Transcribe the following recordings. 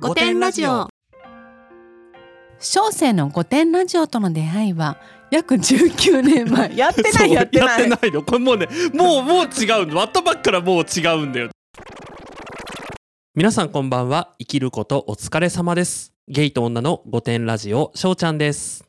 五点ラジオ。小生の五点ラジオとの出会いは約19年前。やってないやってない。やってないのこれもうねもうもう違うの割ったばっからもう違うんだよ。皆さんこんばんは。生きることお疲れ様です。ゲイと女の五点ラジオしょうちゃんです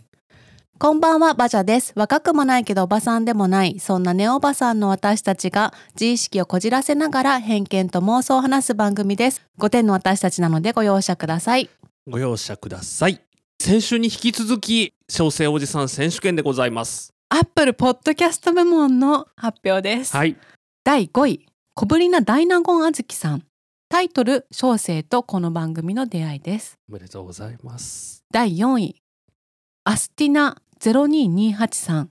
こんばんはバジャです。若くもないけどおばさんでもない。そんなネオおばさんの私たちが自意識をこじらせながら偏見と妄想を話す番組です。5点の私たちなのでご容赦ください。ご容赦ください。先週に引き続き小生おじさん選手権でございます。アップルポッドキャスト部門の発表です、はい。第5位小ぶりな大納言あずきさん。タイトル小生とこの番組の出会いです。おめでとうございます。第4位アスティナ0228さん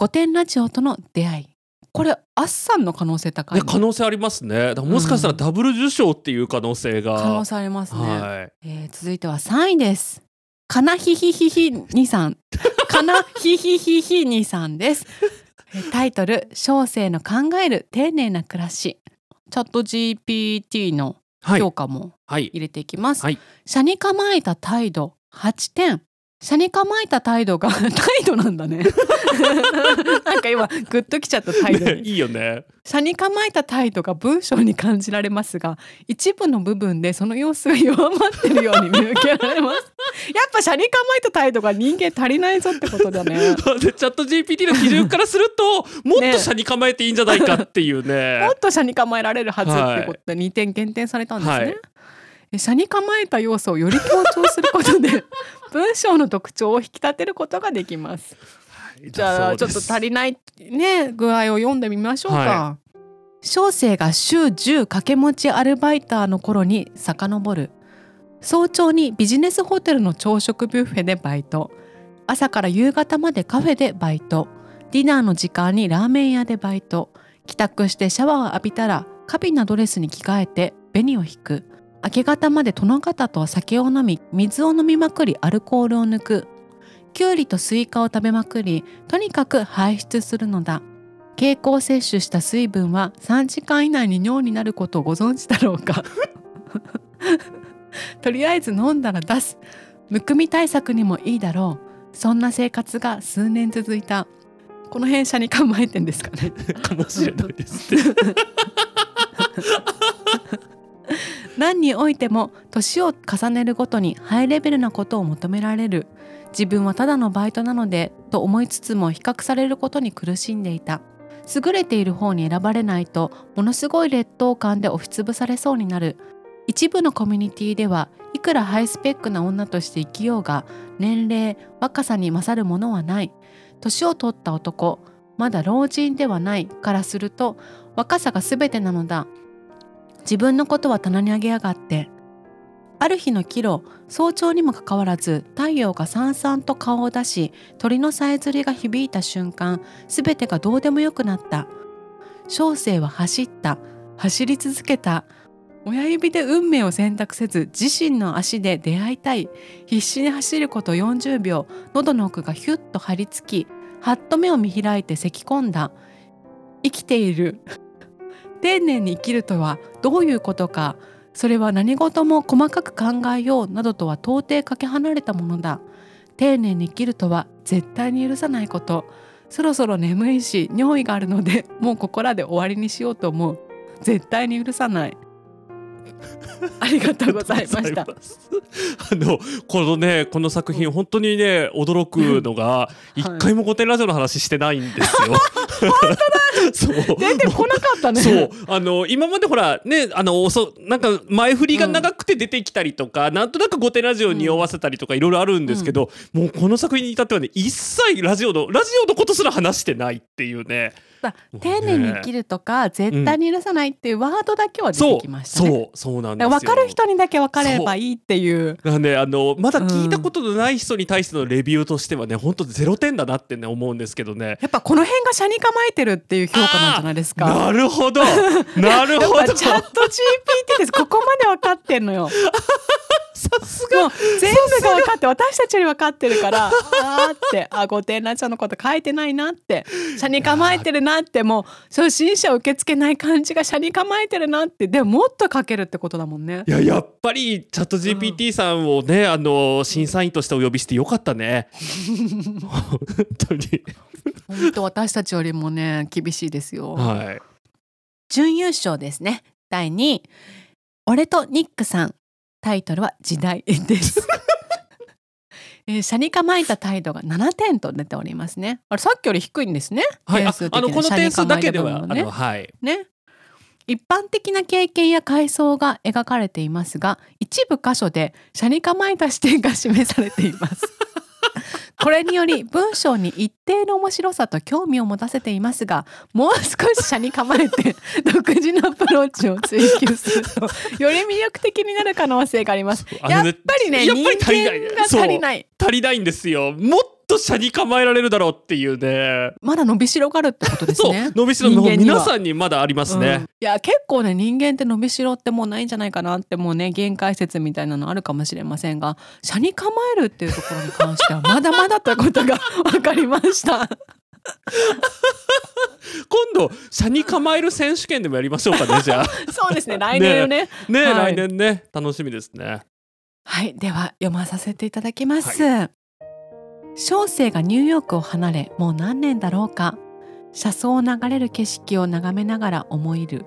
5点ラジオとの出会い。これアッさんの可能性高いね。可能性ありますね。もしかしたらダブル受賞っていう可能性が、可能性ありますね、はい。えー続いては3位です。かなひひひひにさん。かなひひひひにさんです。えータイトル小生の考える丁寧な暮らし。チャット GPT のはい評価もはい。入れていきます、はい。車に構えた態度8点車に構えた態度が 態度なんだね。なんか今グッときちゃった態度に。ねいいよね。車に構えた態度が文章に感じられますが一部の部分でその様子が弱まってるように見受けられます。やっぱ車に構えた態度が人間足りないぞってことだね。でチャット GPT の基準からするともっと車に構えていいんじゃないかっていうね。もっと車に構えられるはずってことで2点減点されたんですね、はいえ車に構えた要素をより強調することで 文章の特徴を引き立てることができます。じゃあちょっと足りないね具合を読んでみましょうか、は小生が週10掛け持ちアルバイターの頃に遡る。早朝にビジネスホテルの朝食ビュッフェでバイト。朝から夕方までカフェでバイト。ディナーの時間にラーメン屋でバイト。帰宅してシャワーを浴びたら華美なドレスに着替えて紅を引く明け方まで殿方と酒を飲み水を飲みまくりアルコールを抜く。きゅうりとスイカを食べまくりとにかく排出するのだ。経口摂取した水分は3時間以内に尿になることをご存知だろうか。とりあえず飲んだら出す。むくみ対策にもいいだろう。そんな生活が数年続いた。この辺車に構えてんですかね。かもしれないですね 何においても年を重ねるごとにハイレベルなことを求められる。自分はただのバイトなのでと思いつつも比較されることに苦しんでいた。優れている方に選ばれないとものすごい劣等感で押しつぶされそうになる。一部のコミュニティではいくらハイスペックな女として生きようが年齢若さに勝るものはない。年を取った男まだ老人ではないからすると若さが全てなのだ。自分のことは棚に上げやがって。ある日の帰路早朝にもかかわらず太陽がさんさんと顔を出し鳥のさえずりが響いた瞬間全てがどうでもよくなった。小生は走った。走り続けた。親指で運命を選択せず自身の足で出会いたい。必死に走ること40秒喉の奥がヒュッと張り付きはっと目を見開いて咳き込んだ。生きている。丁寧に生きるとはどういうことか。それは何事も細かく考えようなどとは到底かけ離れたものだ。丁寧に生きるとは絶対に許さないこと。そろそろ眠いし尿意があるのでもうここらで終わりにしようと思う。絶対に許さない。ありがとうございました。あのこのねこの作品本当にね驚くのが一回も御殿ラジオの話してないんですよ。本当だ。そう出てこなかったね。そう。あの今までほらねあのおそなんか前振りが長くて出てきたりとか、なんとなく御殿ラジオに匂わせたりとかいろいろあるんですけど、もうこの作品に至ってはね一切ラジオのラジオのことすら話してないっていうね。だ丁寧に生きるとか絶対に許さないっていうワードだけは出てきましたね。そうそうなんですよ分かる人にだけ分かればいいっていう。なんであのまだ聞いたことのない人に対してのレビューとしてはね本当ゼロ点だなってね思うんですけどね。やっぱこの辺が車に構えてるっていう評価なんじゃないですか。なるほどなるほどやっぱチャット GPT ですここまで分かってんのよ。そさすが。もう全部が分かって私たちより分かってるからあーってあ御殿ラジオのこと書いてないなって車に構えてるなってもう初心者受け付けない感じが車に構えてるなってでももっと書けるってことだもんね。いややっぱりチャット GPT さんをね、あの審査員としてお呼びしてよかったね。本当に。本当私たちよりもね厳しいですよ、はい。準優勝ですね。第2位。俺とニックさんタイトルは時代です。えー、車に構えた態度が7点と出ておりますね。あれさっきより低いんですね。はい、あ点数的にあのこの点数だけでは、ね。はい。ね。一般的な経験や階層が描かれていますが一部箇所で車に構えた視点が示されています これにより文章に一定の面白さと興味を持たせていますがもう少し車に構えて 独自のアプローチを追求するとより魅力的になる可能性があります。ねやっぱりね人間が足りない。足りないんですよ。もっと車に構えられるだろうっていうね。まだ伸びしろがあるってことですそうね伸びしろの皆さんにまだありますね、うん。いや結構ね人間って伸びしろってもうないんじゃないかなってもうね限界説みたいなのあるかもしれませんが車に構えるっていうところに関してはまだまだということが分かりました。今度車に構える選手権でもやりましょうかねじゃあ。そうですね来年よね。ね、はい。来年ね。楽しみですね。はい。では読まさせていただきます、小生がニューヨークを離れもう何年だろうか。車窓を流れる景色を眺めながら思いる。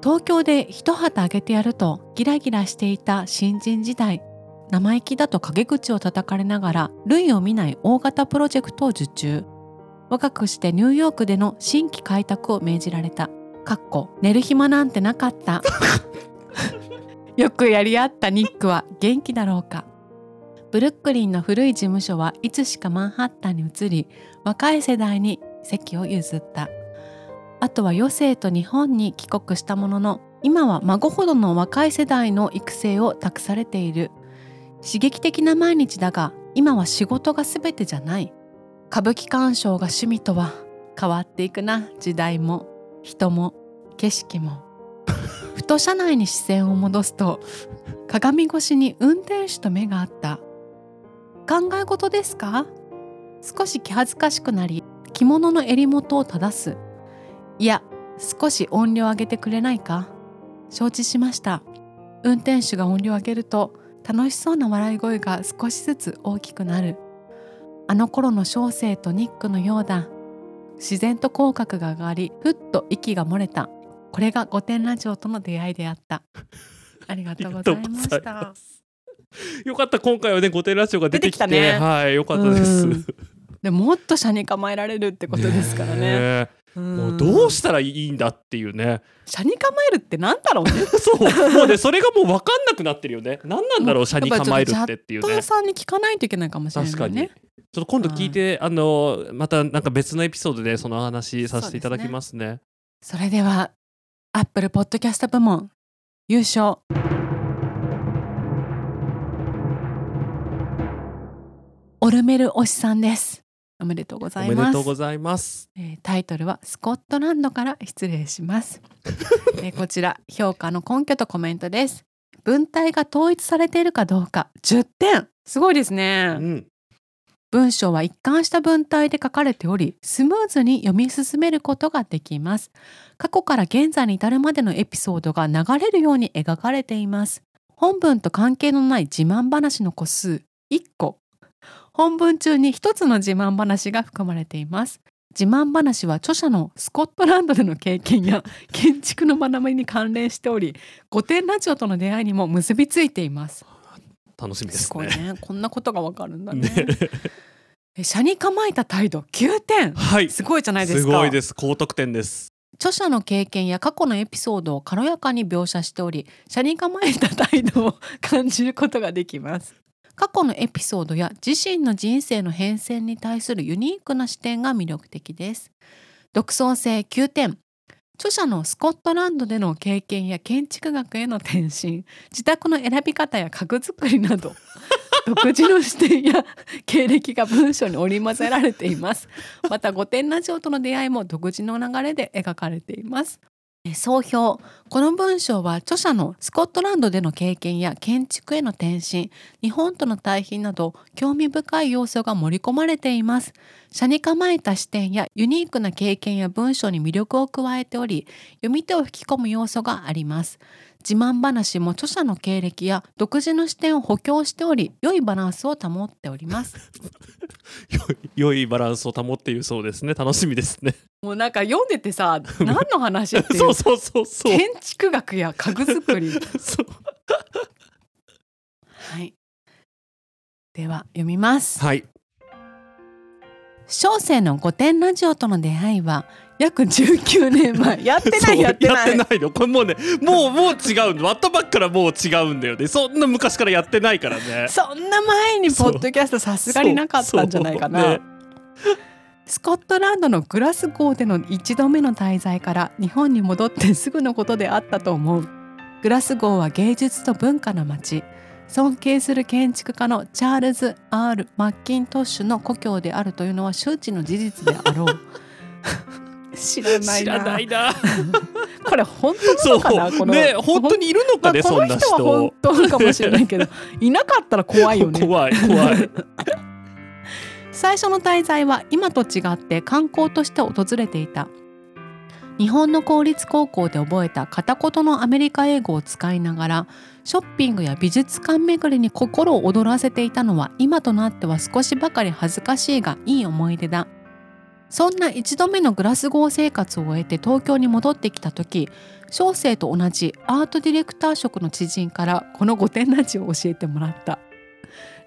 東京で一旗あげてやるとギラギラしていた新人時代。生意気だと陰口を叩かれながら類を見ない大型プロジェクトを受注。若くしてニューヨークでの新規開拓を命じられた。かっこ寝る暇なんてなかった。よくやり合ったニックは元気だろうか。ブルックリンの古い事務所はいつしかマンハッタンに移り若い世代に席を譲った。あとは余生と日本に帰国したものの今は孫ほどの若い世代の育成を託されている。刺激的な毎日だが今は仕事が全てじゃない。歌舞伎鑑賞が趣味とは変わっていくな時代も。人も景色も。ふと車内に視線を戻すと鏡越しに運転手と目があった。考え事ですか？少し気恥ずかしくなり着物の襟元を正す。いや少し音量上げてくれないか？承知しました。運転手が音量上げると楽しそうな笑い声が少しずつ大きくなる。あの頃の小生とニックのようだ。自然と口角が上がりふっと息が漏れた。これが御殿ラジオとの出会いであった。ありがとうございました。よかった今回はね御殿ラジオが出てきて。ね。はいよかったです。うん。でもっと車に構えられるってことですからね。ねうん。もうどうしたらいいんだっていうね。車に構えるってなんだろうね。そう。もうねそれがもう分かんなくなってるよね。何なんだろう車に構えるってっていうね。さんに聞かないといけないかもしれない確かに。ねちょっと今度聞いて、あのまたなんか別のエピソードでその話させていただきますね。それではアップルポッドキャスト部門優勝オルメル推しさんです。おめでとうごおめざいます。でとうございます。えータイトルはスコットランドから失礼します、えーこちら評価の根拠とコメントです。文体が統一されているかどうか。10点。すごいですね、うん。文章は一貫した文体で書かれておりスムーズに読み進めることができます。過去から現在に至るまでのエピソードが流れるように描かれています。本文と関係のない自慢話の個数。1個本文中に1つの自慢話が含まれています。自慢話は著者のスコットランドでの経験や建築の学びに関連しており御殿ラジオとの出会いにも結びついています。楽しみですすごいね。ねこんなことがわかるんだね。ね。え車に構えた態度。9点はい。すごいじゃないですすかごいです。高得点です。著者の経験や過去のエピソードを軽やかに描写しており車に構えた態度を感じることができます過去のエピソードや自身の人生の変遷に対するユニークな視点が魅力的です。独創性9点著者のスコットランドでの経験や建築学への転身。自宅の選び方や家具作りなど。独自の視点や経歴が文章に織り交ぜられています。また御殿ラジオとの出会いも独自の流れで描かれています。総評。この文章は著者のスコットランドでの経験や建築への転身日本との対比など興味深い要素が盛り込まれています。社に構えた視点やユニークな経験や文章に魅力を加えており読み手を引き込む要素があります。自慢話も著者の経歴や独自の視点を補強しており良いバランスを保っております。良いバランスを保っているそうですね。楽しみですね。もうなんか読んでてさ 何の話っていそううそうそう。そう。建築学や家具作り。そう。はい。では読みます。はい。小生の御殿ラジオとの出会いは約19年前。やってないやってない。やってないの。これもうねもうもう違うのワットバックからもう違うんだよね。そんな昔からやってないからね。そんな前にポッドキャストさすがになかったんじゃないかな、ねスコットランドのグラスゴーでの一度目の滞在から日本に戻ってすぐのことであったと思う。グラスゴーは芸術と文化の街。尊敬する建築家のチャールズ・ R・ マッキントッシュの故郷であるというのは周知の事実であろう 知らないな。ないな。これ本当なのかな？このね本当にいるのかね、まあ、この人は本当かもしれないけどいなかったら怖いよね。怖 い怖い。最初の滞在は今と違って観光として訪れていた。日本の公立高校で覚えた片言のアメリカ英語を使いながらショッピングや美術館巡りに心を躍らせていたのは今となっては少しばかり恥ずかしいがいい思い出だそんな一度目のグラスゴー生活を終えて東京に戻ってきた時小生と同じアートディレクター職の知人からこの御殿ラジオを教えてもらった。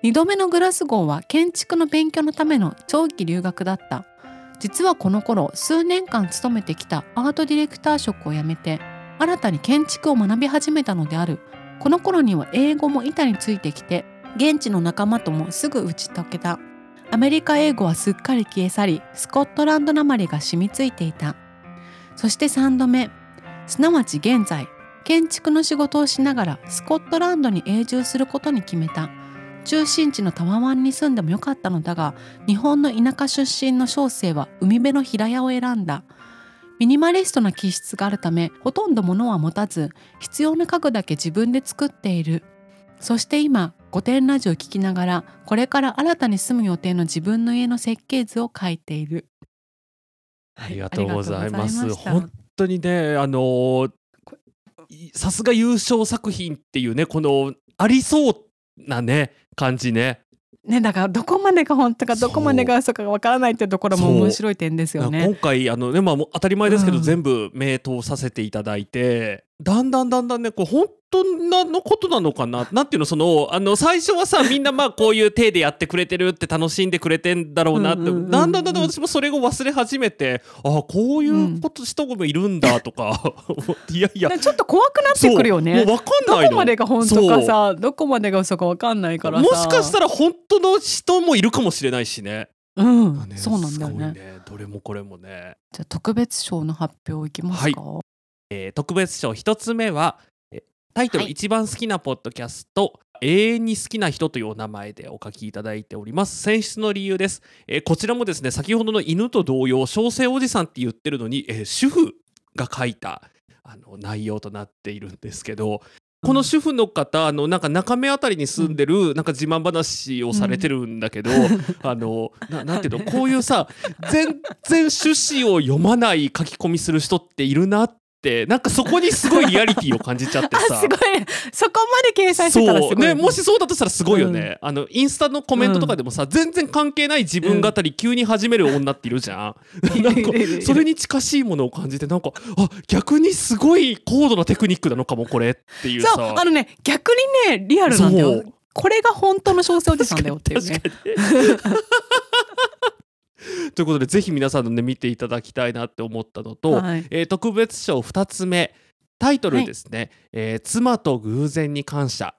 2度目のグラスゴーは建築の勉強のための長期留学だった。実はこの頃数年間勤めてきたアートディレクター職を辞めて新たに建築を学び始めたのである。この頃には英語も板についてきて現地の仲間ともすぐ打ち解けた。アメリカ英語はすっかり消え去りスコットランドなまりが染みついていた。そして3度目。すなわち現在建築の仕事をしながらスコットランドに永住することに決めた。中心地のタワワンに住んでもよかったのだが日本の田舎出身の小生は海辺の平屋を選んだ。ミニマリストな気質があるためほとんど物は持たず必要な家具だけ自分で作っている。そして今御殿ラジオを聞きながらこれから新たに住む予定の自分の家の設計図を書いている。ありがとうございます。本当にねあのさすが優勝作品っていうねこのありそうなね感じね。ねだからどこまでが本当かどこまでが嘘かわからないっていうところも面白い点ですよね。今回あのねまあ当たり前ですけど、うん。全部名答させていただいてだんだんだんだんねこう本当なのことなのかな？なんていうのそのあの最初はさみんなまあこういう体でやってくれてるって楽しんでくれてんだろうなって。うんうんうんうん。だんだんだんだん私もそれを忘れ始めてあこういうこと人もいるんだとか、いやいや。ねちょっと怖くなってくるよね。もう分かんないの。どこまでが本当かさどこまでが嘘かわかんないからさ。もしかしたら本当の人もいるかもしれないしね。うん、ねそうなんだよすごいね。どれもこれもね。じゃあ特別賞の発表いきますか、えー特別賞一つ目はえータイトル、はい。一番好きなポッドキャスト永遠に好きな人というお名前でお書きいただいております。選出の理由です、えーこちらもですね先ほどの犬と同様小生おじさんって言ってるのに、えー主婦が書いたあの内容となっているんですけどこの主婦の方あのなんか中目あたりに住んでる、なんか自慢話をされてるんだけど、あのななんていうのこういうさ全然趣旨を読まない書き込みする人っているなってなんかそこにすごいリアリティを感じちゃって あさすごい。そこまで掲載してたらすごい。ねもしそうだとしたらすごいよね、あのインスタのコメントとかでもさ、全然関係ない自分語り急に始める女っているじゃん、なんかそれに近しいものを感じてなんかあ逆にすごい高度なテクニックなのかもこれっていうさ。そうあのね逆にねリアルなんだよ。これが本当の小生おじさんだよっていうね ということでぜひ皆さんのね見ていただきたいなって思ったのと、はい。えー特別賞2つ目タイトルですね、えー妻と偶然に感謝」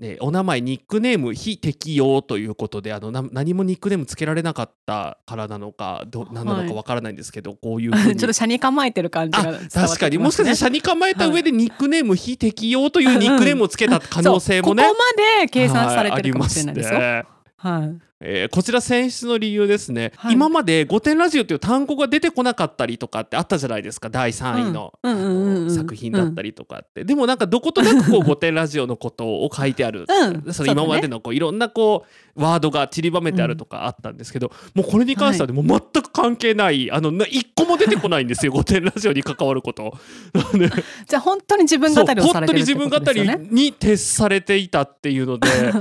ねお名前ニックネーム非適用ということであのな何もニックネームつけられなかったからなのかど何なのかわからないんですけど、こういう ちょっと車に構えてる感じがね、確かにもしかしたら車に構えた上でニックネーム非適用というニックネームをつけた可能性もね、そうここまで計算されてるかもしれないですよ。ね。はい。えーこちら選出の理由ですね、はい。今まで「御殿ラジオ」という単語が出てこなかったりとかってあったじゃないですか。第3位の,、作品だったりとかって、でもなんかどことなくこう「御殿ラジオ」のことを書いてある、うん。その今までのこういろんなこうワードが散りばめてあるとかあったんですけど、もうこれに関してはね、もう全く関係ないあのな一個も出てこないんですよ「御殿ラジオ」に関わること。じゃあ本当に自分語りをされてるってことですよね。本当に自分語りに徹されていたっていうので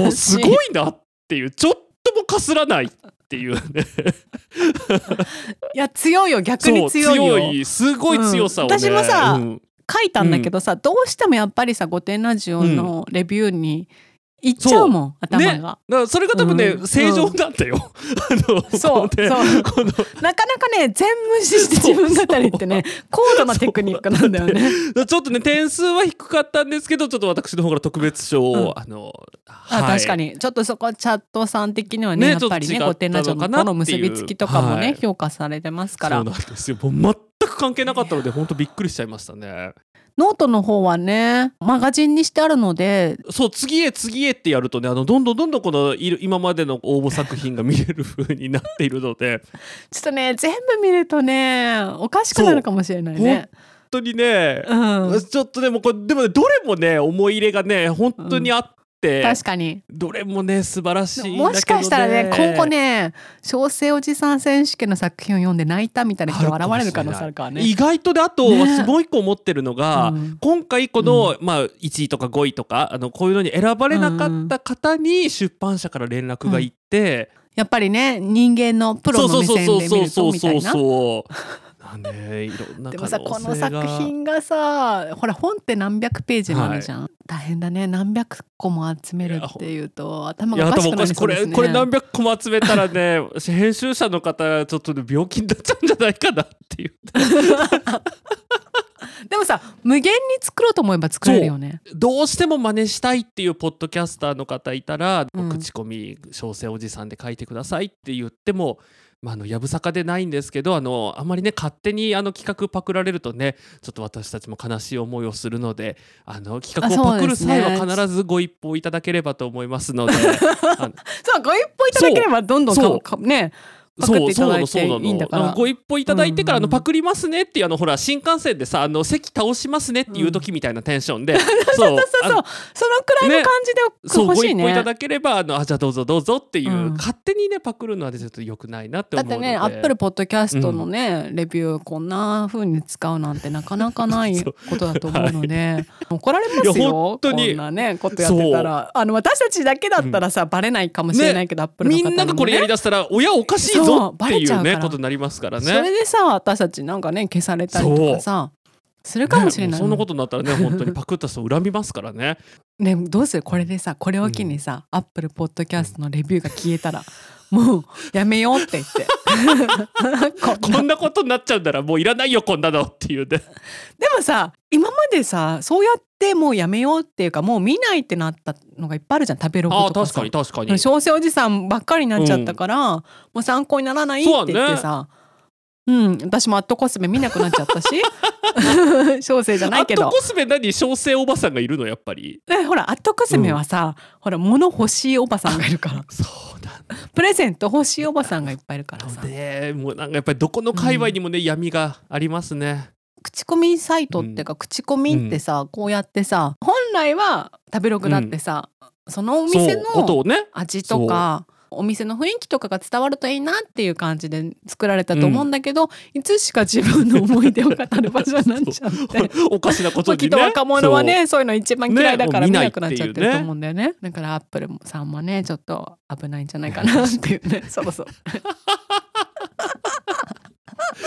もうすごいなっていうちょっともかすらないっていうね。いや強いよ。逆に強いよ。強いすごい強さをね、うん。私もさうん。書いたんだけどさ、どうしてもやっぱりさ「御殿ラジオ」のレビューに行っちゃうもん、頭ね、だが。からそれが多分ね、うん。正常なんだよ。あのそうそう。なかなかね全無視して自分語りってね高度なテクニックなんだよね。ちょっとね点数は低かったんですけどちょっと私の方から特別賞を、うん。あの、あはい。確かに。ちょっとそこはチャットさん的にはねねやっぱりねちょっと違った御殿ラジオののかなこの結びつきとかもね、はい評価されてますから。そうなんですよ。もう全く関係なかったので本当びっくりしちゃいましたね。ノートの方はねマガジンにしてあるので。そう次へ次へってやるとねあのどんどんどんどんこの今までの応募作品が見れる風になっているので。ちょっとね全部見るとねおかしくなるかもしれないね。本当にね、うん、ちょっとでもこれでもねどれもね思い入れがね本当にあって、確かにどれもね素晴らしいね、もしかしたらね今後ね小生おじさん選手権の作品を読んで泣いたみたいな人が現れる可能性あるからね。意外とであと、ねもう一個思ってるのが、うん今回この、まあ、1位とか5位とかあのこういうのに選ばれなかった方に出版社から連絡がいって、やっぱりね人間のプロの目線で見るとみたいな。そうなんでいろんなでもさこの作品がさほら本って何百ページもあるじゃん、大変だね。何百個も集めるっていうと頭がおかしくなりそうですね。れこれ何百個も集めたらね 編集者の方ちょっとね病気になっちゃうんじゃないかなっていう。でもさ無限に作ろうと思えば作れるよね。どうしても真似したいっていうポッドキャスターの方いたら、うん。口コミ小生おじさんで書いてくださいって言ってもまあ、あのやぶさかでないんですけどあのあまりね勝手にあの企画パクられるとねちょっと私たちも悲しい思いをするのであの企画をパクる際は必ずご一報いただければと思いますので。そうご一歩いただければどんどんそうかかねパクっていただいていいんだから。あのご一報いただいてから、のパクりますねっていうあのほら新幹線でさあの席倒しますねっていう時みたいなテンションで、そうそうそうあのそのくらいの感じでそう欲しいね。ご一報いただければあのあじゃあどうぞどうぞっていう、うん。勝手にねパクるのはちょっと良くないなってだっ思うので。てねアップルポッドキャストのね、レビューこんな風に使うなんてなかなかないそうことだと思うので、怒られますよ本当に。こんなねことやってたら。あの私たちだけだったらさ、バレないかもしれないけど、アップルの方ね。んながこれやりだしたら親おかしいそうぞっていうねことになりますからね。それでさ私たちなんかね消されたりとかさするかもしれないねそんなことになったらね本当にパクった人恨みますからね。ねどうする？これでさこれを機にさ、アップルポッドキャストのレビューが消えたらもうやめようって言って こんなことになっちゃうんだらもういらないよこんなのっていうね。でもさ今までさそうやってもうやめようっていうかもう見ないってなったのがいっぱいあるじゃん食べログああとかさ確かに確かに。小生おじさんばっかりになっちゃったから、もう参考にならないって言ってさうん。私もアットコスメ見なくなっちゃったし。小生じゃないけど。アットコスメ何小生おばさんがいるのやっぱり。えほらアットコスメはさ、ほら物欲しいおばさんがいるからそうだ。プレゼント欲しいおばさんがいっぱいいるからさ。ねもうなんかやっぱりどこの界隈にもね、闇がありますね。口コミサイトっていうか、口コミってさこうやってさ本来は食べログだってさ、そのお店のをね。味とかお店の雰囲気とかが伝わるといいなっていう感じで作られたと思うんだけど、いつしか自分の思い出を語る場所になっちゃって。おかしなことにね。まあきっと若者はねそう。いうの一番嫌いだから見なくなっちゃってると思うんだよね。だからアップルさんもねちょっと危ないんじゃないかなっていうね。そろそろ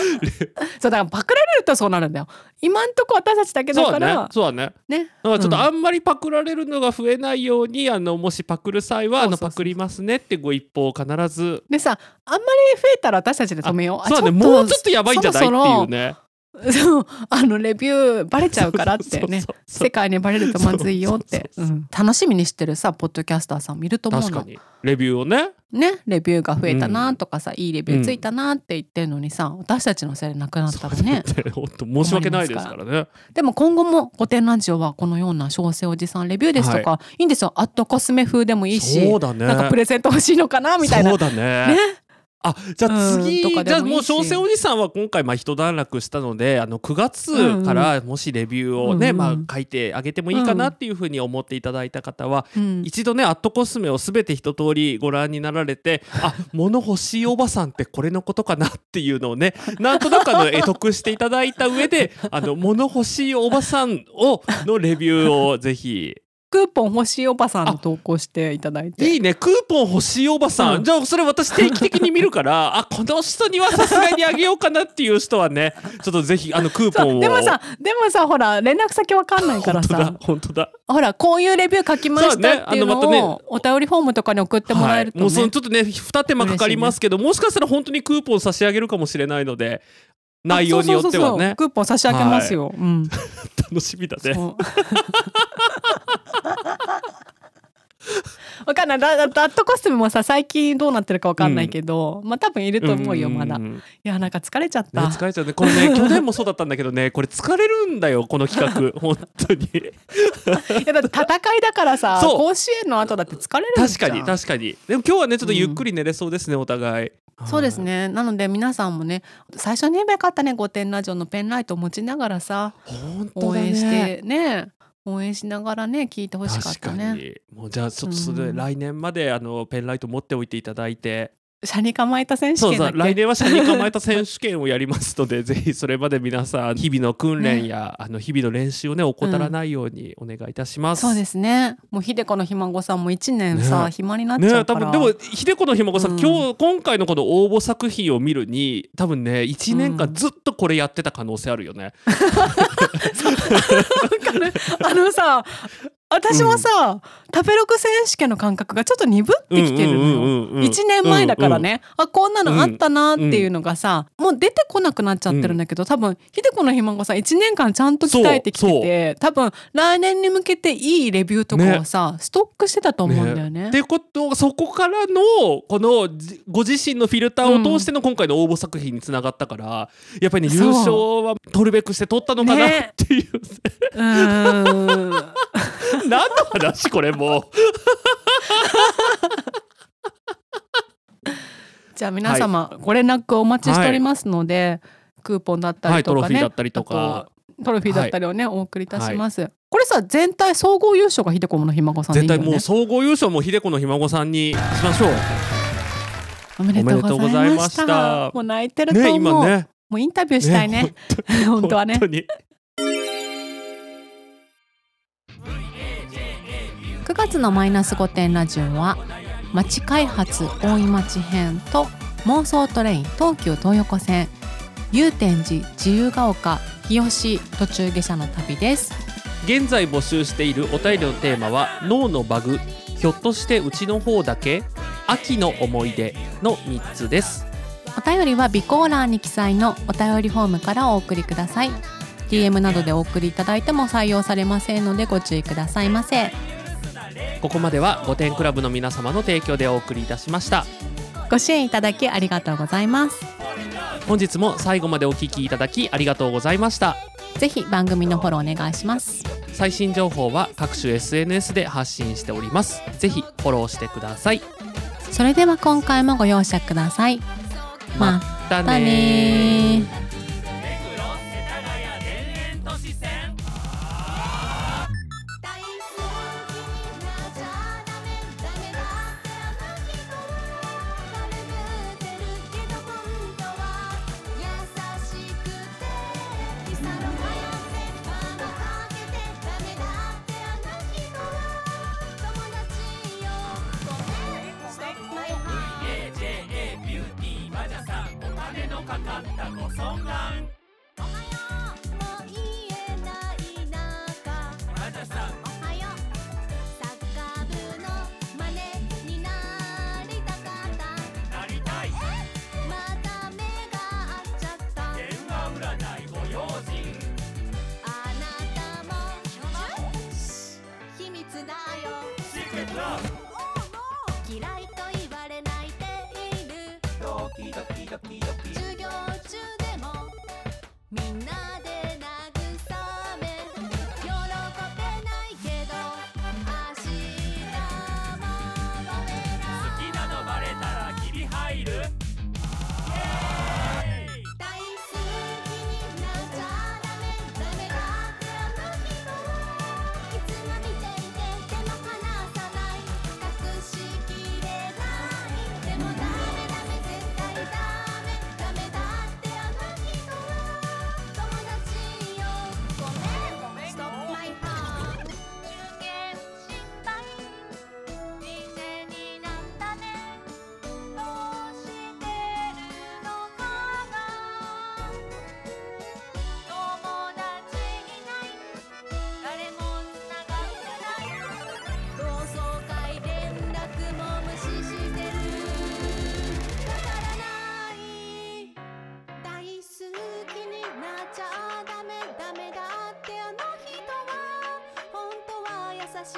そうだからパクられるとそうなるんだよ今んとこ私たちだけだそうだねから。そうだね。ねだからちょっとうんあんまりパクられるのが増えないように、あのもしパクる際はあのパクりますねってご一報を必ず。でさあんまり増えたら私たちで止めようあそうだねもうちょっとやばいんじゃないっていうね。そうあのレビューバレちゃうからってね。世界にバレるとまずいよって。楽しみにしてるさポッドキャスターさんもいると思うの。確かにレビューをね。ねレビューが増えたなとかさ、いいレビューついたなって言ってるのにさ私たちのせいでなくなったらね。本当 申し訳ないですからね。でも今後も「御殿ラジオ」はこのような小生おじさんレビューですとか、い、いんですよ。アットコスメ風でもいいしそうだね。なんかプレゼント欲しいのかなみたいな。そうだね。ねあじゃあ次、うんじゃあでもう小生おじさんは今回まあ一段落したのであの9月からもしレビューをね、うんうん。まあ書いてあげてもいいかなっていうふうに思っていただいた方は、うん。一度ねアットコスメをすべて一通りご覧になられて あ物欲しいおばさんってこれのことかなっていうのをね なんとなくあの得得していただいた上であの物欲しいおばさんをのレビューをぜひクーポン欲しいおばさんの投稿していただいて。いいね。クーポン欲しいおばさん、うん。じゃあそれ私定期的に見るから あこの人にはさすがにあげようかなっていう人はね ちょっとぜひあのクーポンを。でもさでもさほら連絡先わかんないから本当ださ本当だ。ほらこういうレビュー書きましたっていうのそうね。お便りフォームとかに送ってもらえるとね、はい、もうそのちょっとね二手間かかりますけど、もしかしたら本当にクーポン差し上げるかもしれないので内容によってはね。クーポン差し上げますよ、うん。楽しみだねかんない。だだダットコスメもさ最近どうなってるかわかんないけど、まあ多分いると思うよまだ、いんんんねやなんか疲れちゃった、疲れちゃうねこれね 去年もそうだったんだけどねこれ疲れるんだよこの企画。本当に。いやだって戦いだからさそう。甲子園の後だって疲れる確かに確かに。でも今日はねちょっとゆっくり寝れそうですね、お互い。そうですね。なので皆さんもね最初に言えばよかったね御殿ラジオのペンライトを持ちながらさね。応援してね応援しながらね聞いてほしかった確かねに。もうじゃあちょっとそれ、うん。来年まであのペンライト持っておいていただいて車に構えた選手権だっけ？そう来年は車に構えた選手権をやりますので ぜひそれまで皆さん日々の訓練や、あの日々の練習をね怠らないようにお願いいたします。そうですね。もう秀子のひ孫さんも一年さ、ね。暇になっちねゃうから、多分でも秀子のひ孫さん、うん。今日今回のこの応募作品を見るに多分ね1年間うん。ずっとこれやってた可能性あるよね。あのさ私もさ、食べログ選手権の感覚がちょっと鈍ってきてるのよ。の1年前だからね、あこんなのあったなっていうのがさ、もう出てこなくなっちゃってるんだけど、多分秀子のひ孫さん1年間ちゃんと鍛えてきてて多分来年に向けていいレビューとかをさ、ストックしてたと思うんだよね。ってことそこからのこのじご自身のフィルターを通しての今回の応募作品につながったから、やっぱりね優勝は取るべくして取ったのかなっねていう、う。ーん 何の話これもう。じゃあ皆様、ご連絡お待ちしておりますので、クーポンだったりとかね、はいトロフィーだったりとかトロフィーだったりをね、お送りいたします。これさ全体総合優勝が秀子のひ孫さんでいいよね。絶対もう総合優勝も秀子のひ孫さんにしましょう。おめでとうございましたた。もう泣いてると思ねう。今ね。もうインタビューしたいね。本当はね月のマイナス5点ラジオは町開発大井町編と妄想トレイン東急東横線祐天寺自由が丘日吉途中下車の旅です。現在募集しているお便りのテーマは脳のバグひょっとしてうちの方だけ秋の思い出の3つです。お便りは備考欄に記載のお便りフォームからお送りください。DM などでお送りいただいても採用されませんのでご注意くださいませここまでは御殿クラブの皆様の提供でお送りいたしました。ご支援いただきありがとうございます。本日も最後までお聞きいただきありがとうございました。ぜひ番組のフォローお願いします。最新情報は各種 SNS で発信しております。ぜひフォローしてください。それでは今回もご容赦ください。またたねおは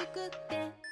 しくって。